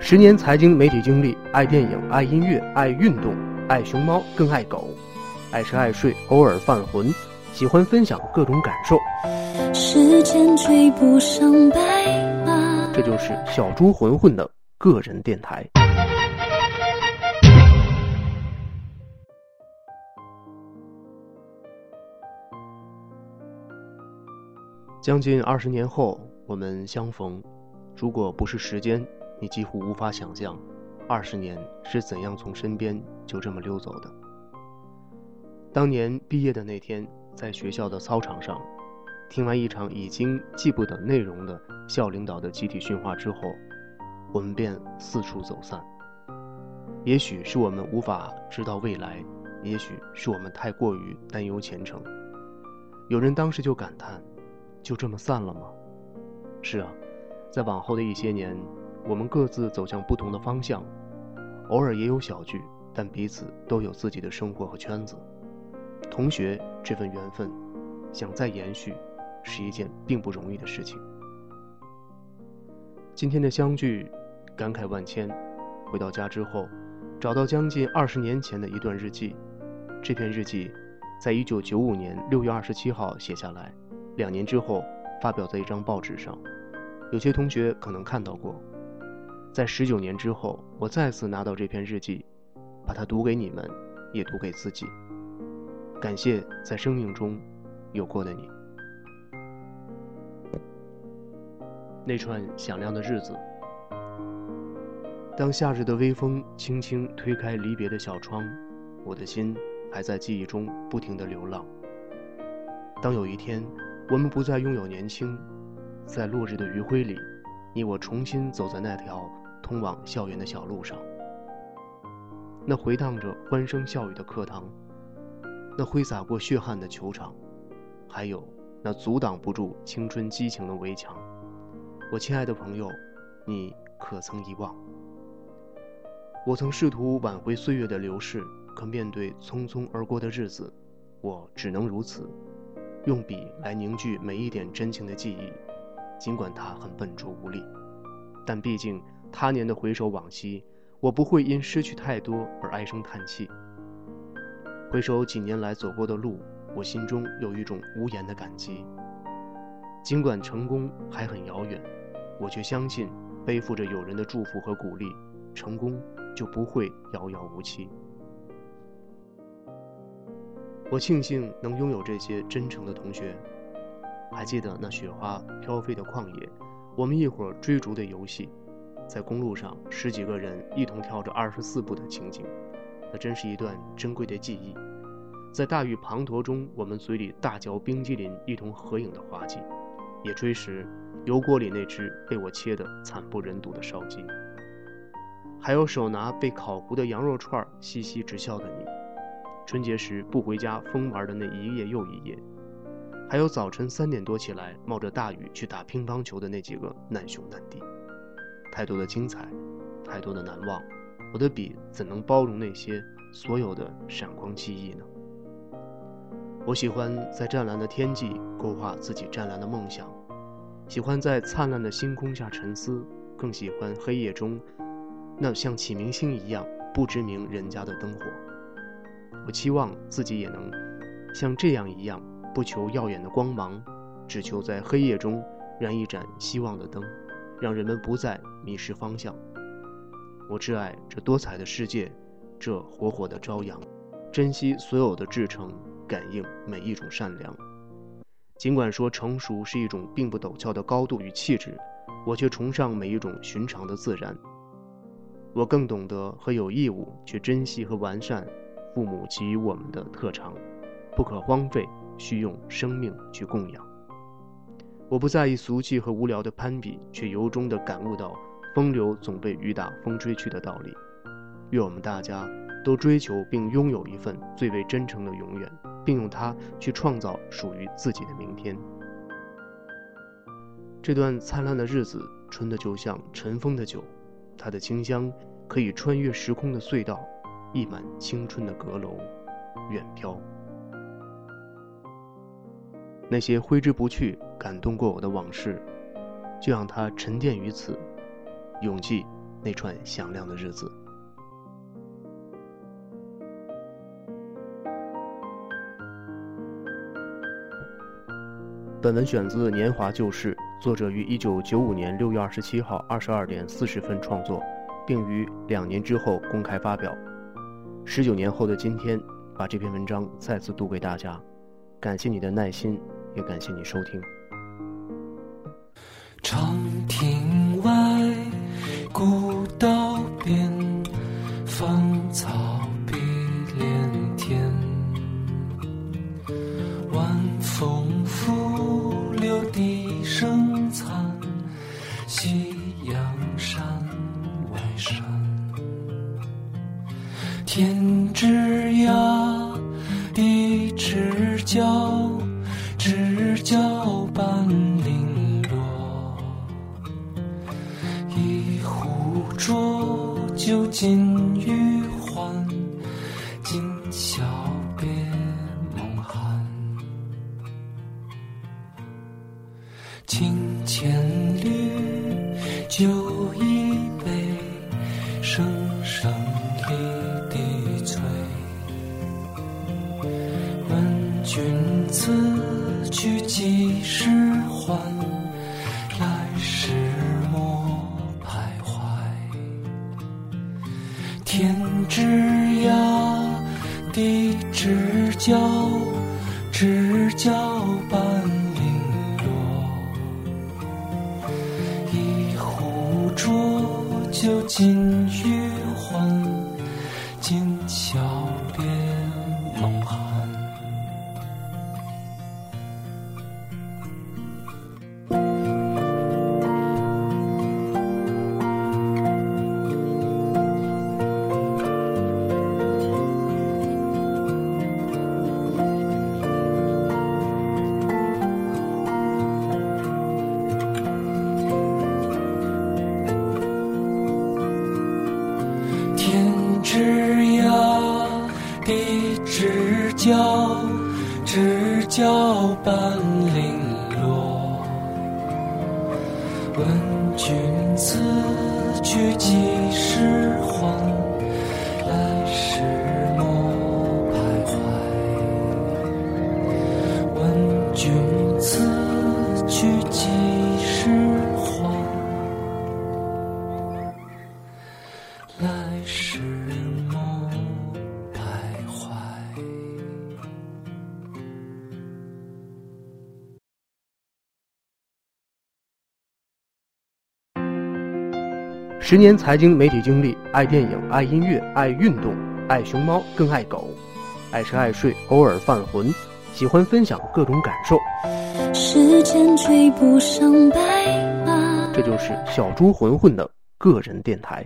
十年财经媒体经历，爱电影，爱音乐，爱运动，爱熊猫，更爱狗，爱吃爱睡，偶尔犯浑，喜欢分享各种感受。时间追不上白马。这就是小猪混混的个人电台。将近二十年后，我们相逢。如果不是时间，你几乎无法想象，二十年是怎样从身边就这么溜走的。当年毕业的那天，在学校的操场上，听完一场已经记不得内容的校领导的集体训话之后，我们便四处走散。也许是我们无法知道未来，也许是我们太过于担忧前程。有人当时就感叹。就这么散了吗？是啊，在往后的一些年，我们各自走向不同的方向，偶尔也有小聚，但彼此都有自己的生活和圈子。同学这份缘分，想再延续，是一件并不容易的事情。今天的相聚，感慨万千。回到家之后，找到将近二十年前的一段日记，这篇日记，在一九九五年六月二十七号写下来。两年之后，发表在一张报纸上，有些同学可能看到过。在十九年之后，我再次拿到这篇日记，把它读给你们，也读给自己。感谢在生命中有过的你。那串响亮的日子，当夏日的微风轻轻推开离别的小窗，我的心还在记忆中不停地流浪。当有一天。我们不再拥有年轻，在落日的余晖里，你我重新走在那条通往校园的小路上。那回荡着欢声笑语的课堂，那挥洒过血汗的球场，还有那阻挡不住青春激情的围墙。我亲爱的朋友，你可曾遗忘？我曾试图挽回岁月的流逝，可面对匆匆而过的日子，我只能如此。用笔来凝聚每一点真情的记忆，尽管他很笨拙无力，但毕竟他年的回首往昔，我不会因失去太多而唉声叹气。回首几年来走过的路，我心中有一种无言的感激。尽管成功还很遥远，我却相信，背负着友人的祝福和鼓励，成功就不会遥遥无期。我庆幸能拥有这些真诚的同学。还记得那雪花飘飞的旷野，我们一伙追逐的游戏，在公路上十几个人一同跳着二十四步的情景，那真是一段珍贵的记忆。在大雨滂沱中，我们嘴里大嚼冰激凌一同合影的滑稽，野炊时油锅里那只被我切得惨不忍睹的烧鸡，还有手拿被烤糊的羊肉串嘻嘻直笑的你。春节时不回家疯玩的那一夜又一夜，还有早晨三点多起来冒着大雨去打乒乓球的那几个难兄难弟，太多的精彩，太多的难忘，我的笔怎能包容那些所有的闪光记忆呢？我喜欢在湛蓝的天际勾画自己湛蓝的梦想，喜欢在灿烂的星空下沉思，更喜欢黑夜中那像启明星一样不知名人家的灯火。我期望自己也能像这样一样，不求耀眼的光芒，只求在黑夜中燃一盏希望的灯，让人们不再迷失方向。我挚爱这多彩的世界，这火火的朝阳，珍惜所有的至诚，感应每一种善良。尽管说成熟是一种并不陡峭的高度与气质，我却崇尚每一种寻常的自然。我更懂得和有义务去珍惜和完善。父母给予我们的特长，不可荒废，需用生命去供养。我不在意俗气和无聊的攀比，却由衷地感悟到风流总被雨打风吹去的道理。愿我们大家都追求并拥有一份最为真诚的永远，并用它去创造属于自己的明天。这段灿烂的日子，纯的就像尘封的酒，它的清香可以穿越时空的隧道。溢满青春的阁楼，远飘。那些挥之不去、感动过我的往事，就让它沉淀于此，永记那串响亮的日子。本文选自《年华旧事》，作者于一九九五年六月二十七号二十二点四十分创作，并于两年之后公开发表。十九年后的今天，把这篇文章再次读给大家。感谢你的耐心，也感谢你收听。长亭外，古道边，芳草碧连天。晚风拂柳笛声残，夕阳山外山。天之涯，地之角，浊酒尽余欢，今宵别梦寒。清千缕，酒一天之涯，地之角，知交半零落。一壶浊酒尽余知交十年财经媒体经历，爱电影，爱音乐，爱运动，爱熊猫，更爱狗，爱吃爱睡，偶尔犯浑，喜欢分享各种感受。时间追不上白马。这就是小猪混混的个人电台。